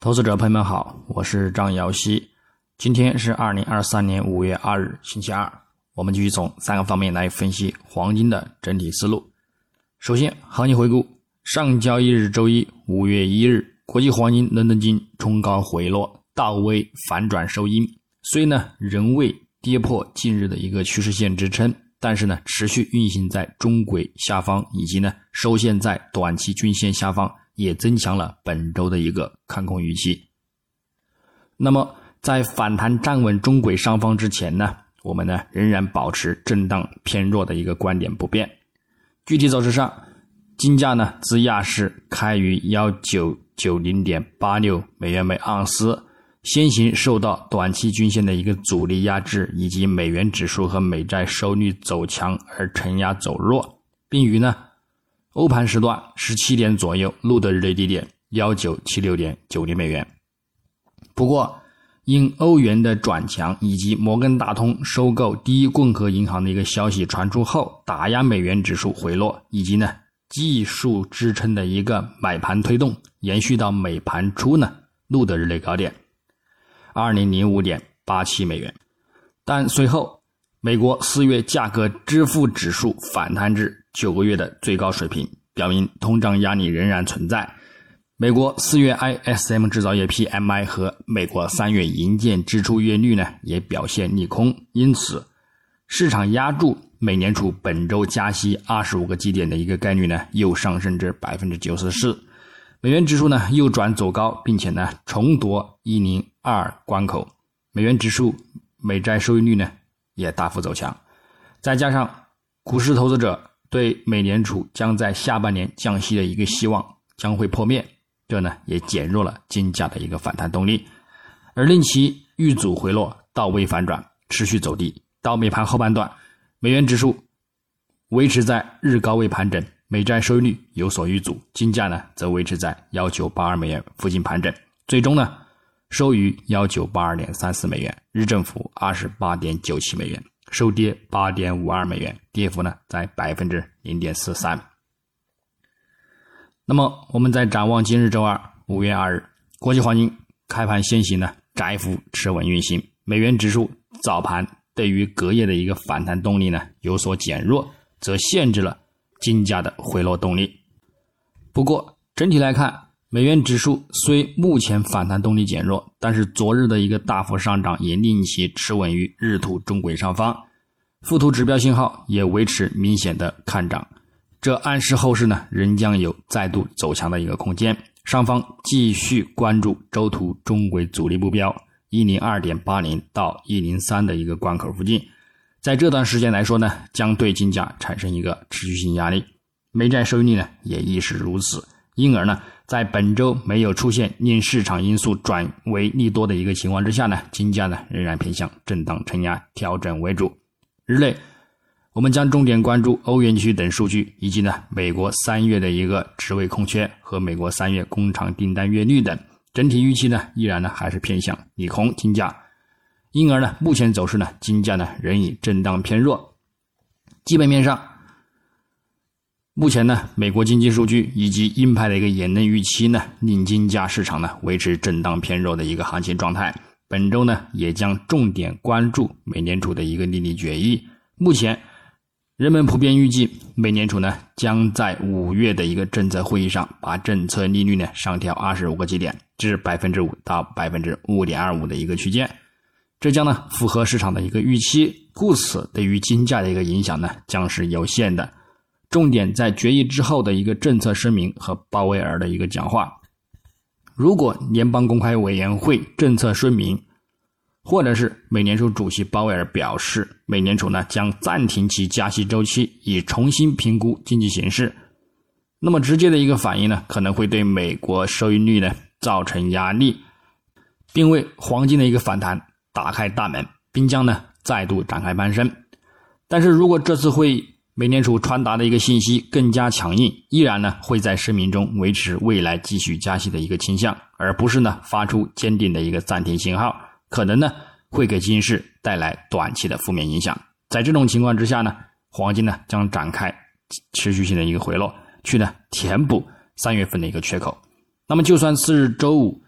投资者朋友们好，我是张瑶希。今天是二零二三年五月二日，星期二。我们继续从三个方面来分析黄金的整体思路。首先，行情回顾：上交易日周一五月一日，国际黄金伦敦金冲高回落，倒 V 反转收阴，虽呢仍未跌破近日的一个趋势线支撑，但是呢持续运行在中轨下方，以及呢收线在短期均线下方。也增强了本周的一个看空预期。那么，在反弹站稳中轨上方之前呢，我们呢仍然保持震荡偏弱的一个观点不变。具体走势上，金价呢自亚市开于幺九九零点八六美元每盎司，先行受到短期均线的一个阻力压制，以及美元指数和美债收率走强而承压走弱，并于呢。欧盘时段十七点左右录得日内低点幺九七六点九零美元。不过，因欧元的转强以及摩根大通收购第一共和银行的一个消息传出后，打压美元指数回落，以及呢技术支撑的一个买盘推动，延续到美盘初呢录得日内高点二零零五点八七美元。但随后，美国四月价格支付指数反弹至。九个月的最高水平，表明通胀压力仍然存在。美国四月 ISM 制造业 PMI 和美国三月营建支出月率呢也表现利空，因此市场压住美联储本周加息二十五个基点的一个概率呢又上升至百分之九十四。美元指数呢又转走高，并且呢重夺一零二关口。美元指数、美债收益率呢也大幅走强，再加上股市投资者。对美联储将在下半年降息的一个希望将会破灭，这呢也减弱了金价的一个反弹动力，而令其遇阻回落，到位反转，持续走低。到美盘后半段，美元指数维持在日高位盘整，美债收益率有所遇阻，金价呢则维持在幺九八二美元附近盘整，最终呢收于幺九八二点三四美元，日振幅二十八点九七美元。收跌八点五二美元，跌幅呢在百分之零点四三。那么，我们再展望今日周二五月二日，国际黄金开盘先行呢窄幅持稳运行，美元指数早盘对于隔夜的一个反弹动力呢有所减弱，则限制了金价的回落动力。不过，整体来看，美元指数虽目前反弹动力减弱，但是昨日的一个大幅上涨也令其持稳于日图中轨上方，附图指标信号也维持明显的看涨，这暗示后市呢仍将有再度走强的一个空间。上方继续关注周图中轨阻力目标一零二点八零到一零三的一个关口附近，在这段时间来说呢，将对金价产生一个持续性压力，美债收益率呢也亦是如此，因而呢。在本周没有出现令市场因素转为利多的一个情况之下呢，金价呢仍然偏向震荡承压调整为主。日内，我们将重点关注欧元区等数据，以及呢美国三月的一个职位空缺和美国三月工厂订单月率等。整体预期呢依然呢还是偏向利空金价，因而呢目前走势呢金价呢仍以震荡偏弱。基本面上。目前呢，美国经济数据以及鹰派的一个言论预期呢，令金价市场呢维持震荡偏弱的一个行情状态。本周呢，也将重点关注美联储的一个利率决议。目前，人们普遍预计美联储呢将在五月的一个政策会议上把政策利率呢上调二十五个基点至百分之五到百分之五点二五的一个区间，这将呢符合市场的一个预期，故此对于金价的一个影响呢将是有限的。重点在决议之后的一个政策声明和鲍威尔的一个讲话。如果联邦公开委员会政策声明，或者是美联储主席鲍威尔表示，美联储呢将暂停其加息周期，以重新评估经济形势，那么直接的一个反应呢，可能会对美国收益率呢造成压力，并为黄金的一个反弹打开大门，并将呢再度展开攀升。但是如果这次会议，美联储传达的一个信息更加强硬，依然呢会在声明中维持未来继续加息的一个倾向，而不是呢发出坚定的一个暂停信号，可能呢会给金市带来短期的负面影响。在这种情况之下呢，黄金呢将展开持续性的一个回落，去呢填补三月份的一个缺口。那么就算次日周五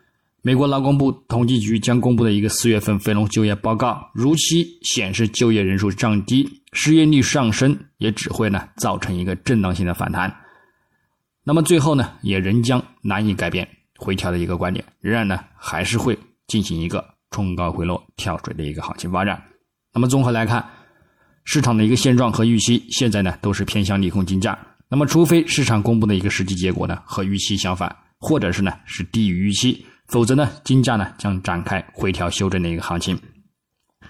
美国劳工部统计局将公布的一个四月份非农就业报告，如期显示就业人数降低，失业率上升，也只会呢造成一个震荡性的反弹。那么最后呢，也仍将难以改变回调的一个观点，仍然呢还是会进行一个冲高回落、跳水的一个行情发展。那么综合来看，市场的一个现状和预期，现在呢都是偏向利空金价。那么除非市场公布的一个实际结果呢和预期相反，或者是呢是低于预期。否则呢，金价呢将展开回调修正的一个行情。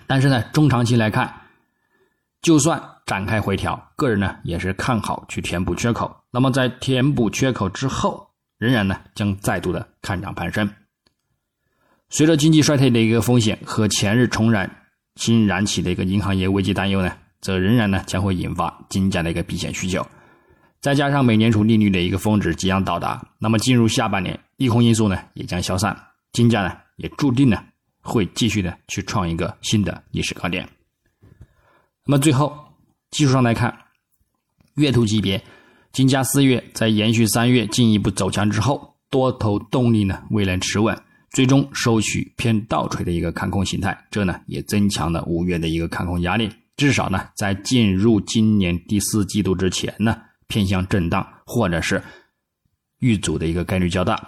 但是呢，中长期来看，就算展开回调，个人呢也是看好去填补缺口。那么在填补缺口之后，仍然呢将再度的看涨攀升。随着经济衰退的一个风险和前日重燃新燃起的一个银行业危机担忧呢，则仍然呢将会引发金价的一个避险需求。再加上美联储利率的一个峰值即将到达，那么进入下半年，利空因素呢也将消散，金价呢也注定呢会继续的去创一个新的历史高点。那么最后技术上来看，月图级别，金价四月在延续三月进一步走强之后，多头动力呢未能持稳，最终收取偏倒锤的一个看空形态，这呢也增强了五月的一个看空压力，至少呢在进入今年第四季度之前呢。偏向震荡或者是遇阻的一个概率较大，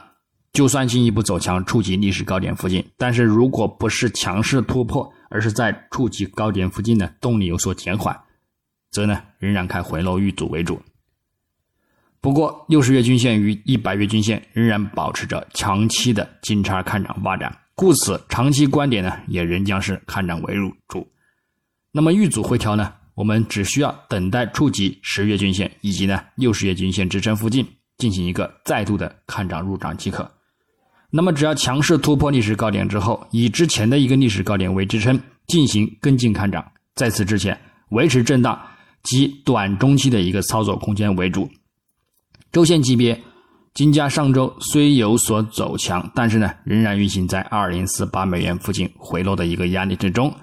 就算进一步走强触及历史高点附近，但是如果不是强势突破，而是在触及高点附近的动力有所减缓，则呢仍然看回落遇阻为主。不过六十月均线与一百月均线仍然保持着长期的金叉看涨发展，故此长期观点呢也仍将是看涨为主。那么遇阻回调呢？我们只需要等待触及十月均线以及呢六十月均线支撑附近，进行一个再度的看涨入涨即可。那么只要强势突破历史高点之后，以之前的一个历史高点为支撑，进行跟进看涨。在此之前，维持震荡及短中期的一个操作空间为主。周线级别，金价上周虽有所走强，但是呢仍然运行在二零四八美元附近回落的一个压力之中。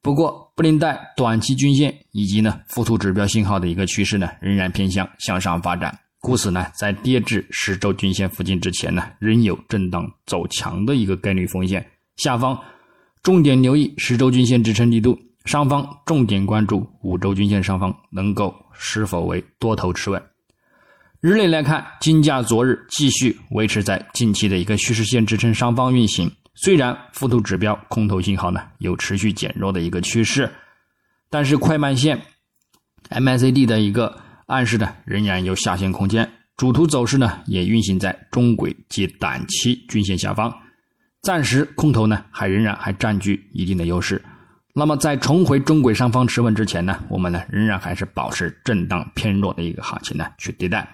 不过，布林带短期均线以及呢附图指标信号的一个趋势呢，仍然偏向向上发展，故此呢，在跌至十周均线附近之前呢，仍有震荡走强的一个概率风险。下方重点留意十周均线支撑力度，上方重点关注五周均线上方能够是否为多头持稳。日内来看，金价昨日继续维持在近期的一个趋势线支撑上方运行。虽然附图指标空头信号呢有持续减弱的一个趋势，但是快慢线 MACD 的一个暗示呢仍然有下行空间。主图走势呢也运行在中轨及短期均线下方，暂时空头呢还仍然还占据一定的优势。那么在重回中轨上方持稳之前呢，我们呢仍然还是保持震荡偏弱的一个行情呢去对待。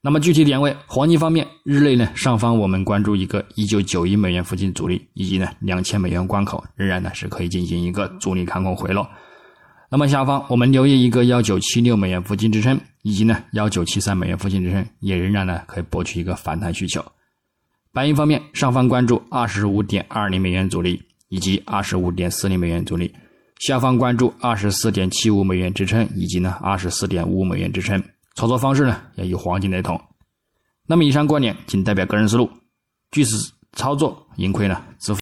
那么具体点位，黄金方面，日内呢上方我们关注一个一九九一美元附近阻力，以及呢两千美元关口，仍然呢是可以进行一个阻力看空回落。那么下方我们留意一个幺九七六美元附近支撑，以及呢幺九七三美元附近支撑，也仍然呢可以博取一个反弹需求。白银方面，上方关注二十五点二零美元阻力，以及二十五点四零美元阻力；下方关注二十四点七五美元支撑，以及呢二十四点五五美元支撑。操作方式呢，也与黄金雷同。那么以上观点仅代表个人思路，据此操作盈亏呢自负。